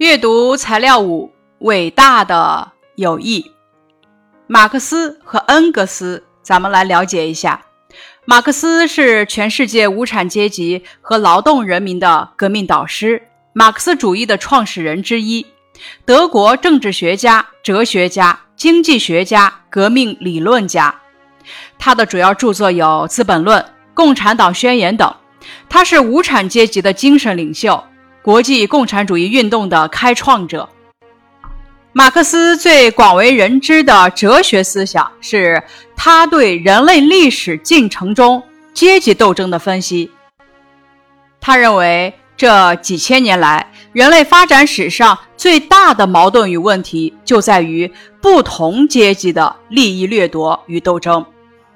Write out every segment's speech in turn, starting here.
阅读材料五：伟大的友谊。马克思和恩格斯，咱们来了解一下。马克思是全世界无产阶级和劳动人民的革命导师，马克思主义的创始人之一，德国政治学家、哲学家、经济学家、革命理论家。他的主要著作有《资本论》《共产党宣言》等。他是无产阶级的精神领袖。国际共产主义运动的开创者，马克思最广为人知的哲学思想是他对人类历史进程中阶级斗争的分析。他认为，这几千年来人类发展史上最大的矛盾与问题就在于不同阶级的利益掠夺与斗争。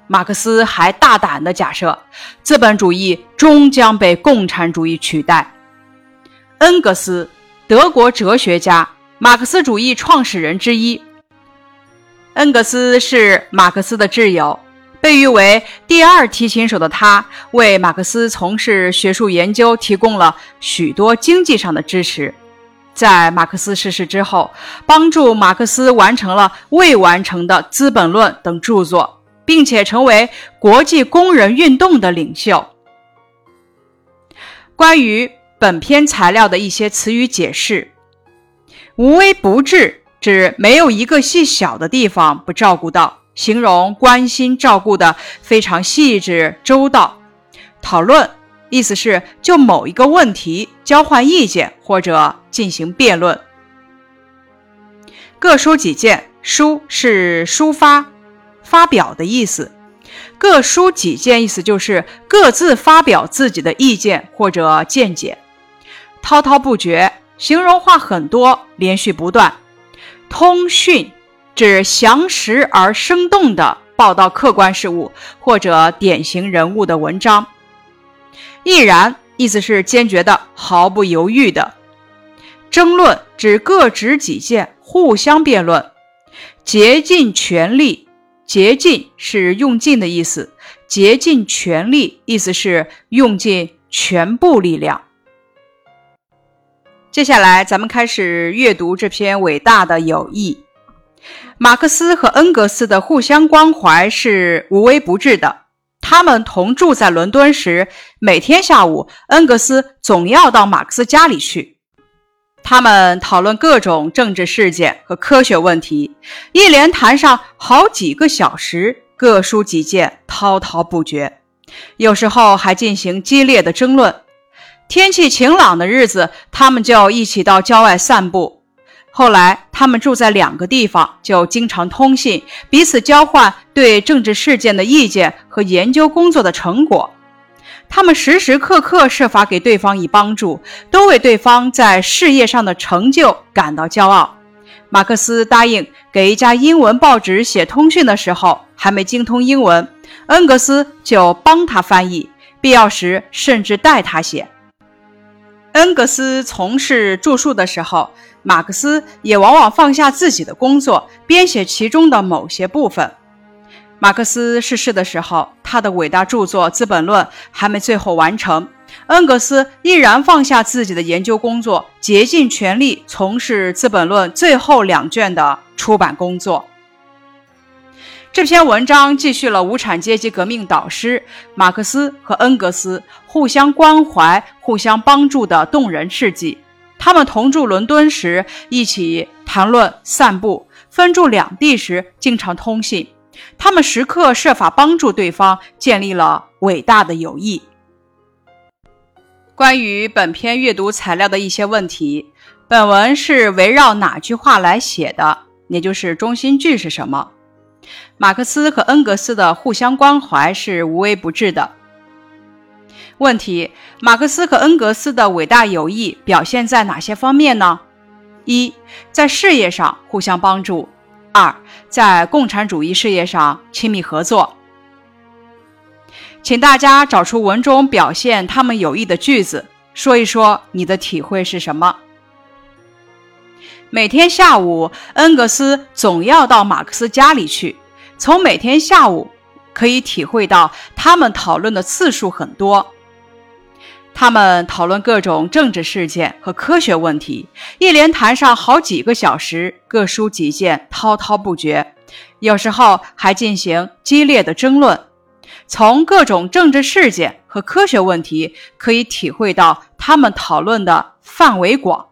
马克思还大胆地假设，资本主义终将被共产主义取代。恩格斯，德国哲学家，马克思主义创始人之一。恩格斯是马克思的挚友，被誉为第二提琴手的他，为马克思从事学术研究提供了许多经济上的支持。在马克思逝世之后，帮助马克思完成了未完成的《资本论》等著作，并且成为国际工人运动的领袖。关于。本篇材料的一些词语解释：无微不至，指没有一个细小的地方不照顾到，形容关心照顾的非常细致周到。讨论意思是就某一个问题交换意见或者进行辩论。各抒己见，抒是抒发、发表的意思。各抒己见意思就是各自发表自己的意见或者见解。滔滔不绝，形容话很多，连续不断。通讯指详实而生动的报道客观事物或者典型人物的文章。毅然意思是坚决的、毫不犹豫的。争论指各执己见，互相辩论。竭尽全力，竭尽是用尽的意思，竭尽全力意思是用尽全部力量。接下来，咱们开始阅读这篇伟大的友谊。马克思和恩格斯的互相关怀是无微不至的。他们同住在伦敦时，每天下午，恩格斯总要到马克思家里去。他们讨论各种政治事件和科学问题，一连谈上好几个小时，各抒己见，滔滔不绝。有时候还进行激烈的争论。天气晴朗的日子，他们就一起到郊外散步。后来，他们住在两个地方，就经常通信，彼此交换对政治事件的意见和研究工作的成果。他们时时刻刻设法给对方以帮助，都为对方在事业上的成就感到骄傲。马克思答应给一家英文报纸写通讯的时候，还没精通英文，恩格斯就帮他翻译，必要时甚至代他写。恩格斯从事著述的时候，马克思也往往放下自己的工作，编写其中的某些部分。马克思逝世的时候，他的伟大著作《资本论》还没最后完成，恩格斯毅然放下自己的研究工作，竭尽全力从事《资本论》最后两卷的出版工作。这篇文章记叙了无产阶级革命导师马克思和恩格斯互相关怀、互相帮助的动人事迹。他们同住伦敦时一起谈论、散步；分住两地时经常通信。他们时刻设法帮助对方，建立了伟大的友谊。关于本篇阅读材料的一些问题，本文是围绕哪句话来写的？也就是中心句是什么？马克思和恩格斯的互相关怀是无微不至的。问题：马克思和恩格斯的伟大友谊表现在哪些方面呢？一，在事业上互相帮助；二，在共产主义事业上亲密合作。请大家找出文中表现他们友谊的句子，说一说你的体会是什么。每天下午，恩格斯总要到马克思家里去。从每天下午可以体会到，他们讨论的次数很多。他们讨论各种政治事件和科学问题，一连谈上好几个小时，各抒己见，滔滔不绝。有时候还进行激烈的争论。从各种政治事件和科学问题可以体会到他们讨论的范围广。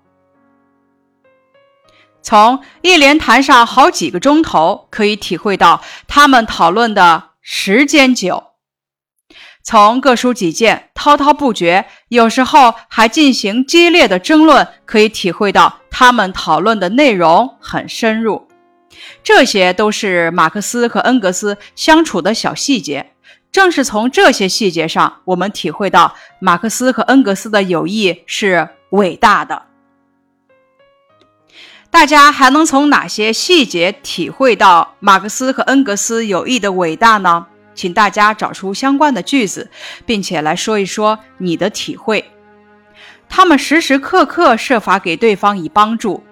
从一连谈上好几个钟头，可以体会到他们讨论的时间久。从各抒己见、滔滔不绝，有时候还进行激烈的争论，可以体会到他们讨论的内容很深入。这些都是马克思和恩格斯相处的小细节。正是从这些细节上，我们体会到马克思和恩格斯的友谊是伟大的。大家还能从哪些细节体会到马克思和恩格斯友谊的伟大呢？请大家找出相关的句子，并且来说一说你的体会。他们时时刻刻设法给对方以帮助。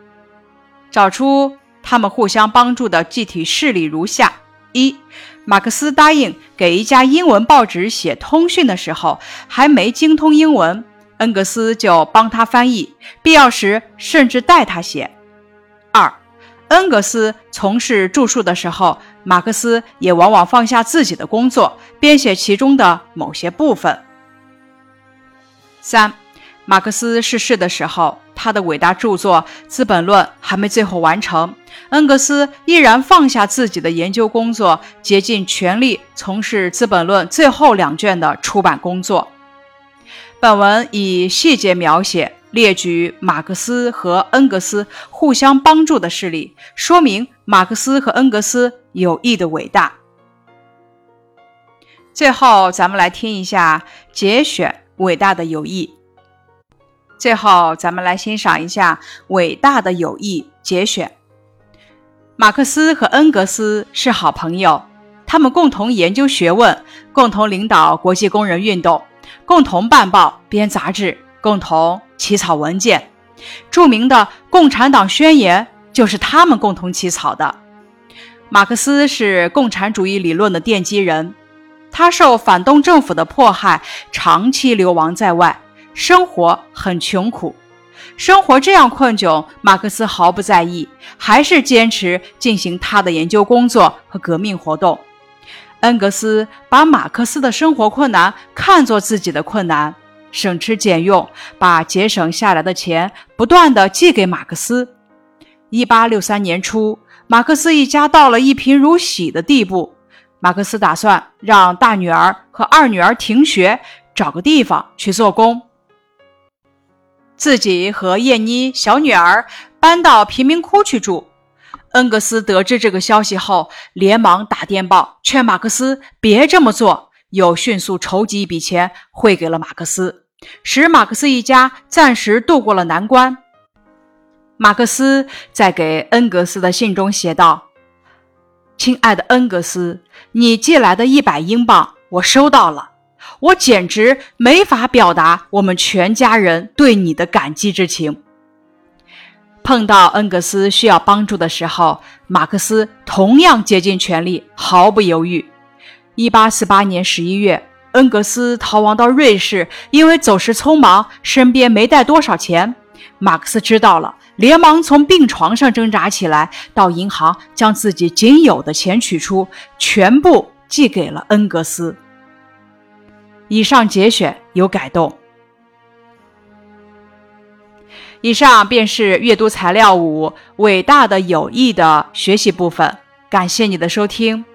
找出他们互相帮助的具体事例如下：一、马克思答应给一家英文报纸写通讯的时候，还没精通英文，恩格斯就帮他翻译，必要时甚至代他写。二，恩格斯从事著述的时候，马克思也往往放下自己的工作，编写其中的某些部分。三，马克思逝世的时候，他的伟大著作《资本论》还没最后完成，恩格斯依然放下自己的研究工作，竭尽全力从事《资本论》最后两卷的出版工作。本文以细节描写。列举马克思和恩格斯互相帮助的事例，说明马克思和恩格斯友谊的伟大。最后，咱们来听一下节选《伟大的友谊》。最后，咱们来欣赏一下《伟大的友谊》节选。马克思和恩格斯是好朋友，他们共同研究学问，共同领导国际工人运动，共同办报、编杂志，共同。起草文件，著名的《共产党宣言》就是他们共同起草的。马克思是共产主义理论的奠基人，他受反动政府的迫害，长期流亡在外，生活很穷苦。生活这样困窘，马克思毫不在意，还是坚持进行他的研究工作和革命活动。恩格斯把马克思的生活困难看作自己的困难。省吃俭用，把节省下来的钱不断的寄给马克思。一八六三年初，马克思一家到了一贫如洗的地步。马克思打算让大女儿和二女儿停学，找个地方去做工，自己和叶妮小女儿搬到贫民窟去住。恩格斯得知这个消息后，连忙打电报劝马克思别这么做，又迅速筹集一笔钱汇给了马克思。使马克思一家暂时度过了难关。马克思在给恩格斯的信中写道：“亲爱的恩格斯，你寄来的一百英镑我收到了，我简直没法表达我们全家人对你的感激之情。”碰到恩格斯需要帮助的时候，马克思同样竭尽全力，毫不犹豫。一八四八年十一月。恩格斯逃亡到瑞士，因为走时匆忙，身边没带多少钱。马克思知道了，连忙从病床上挣扎起来，到银行将自己仅有的钱取出，全部寄给了恩格斯。以上节选有改动。以上便是阅读材料五《伟大的友谊》的学习部分。感谢你的收听。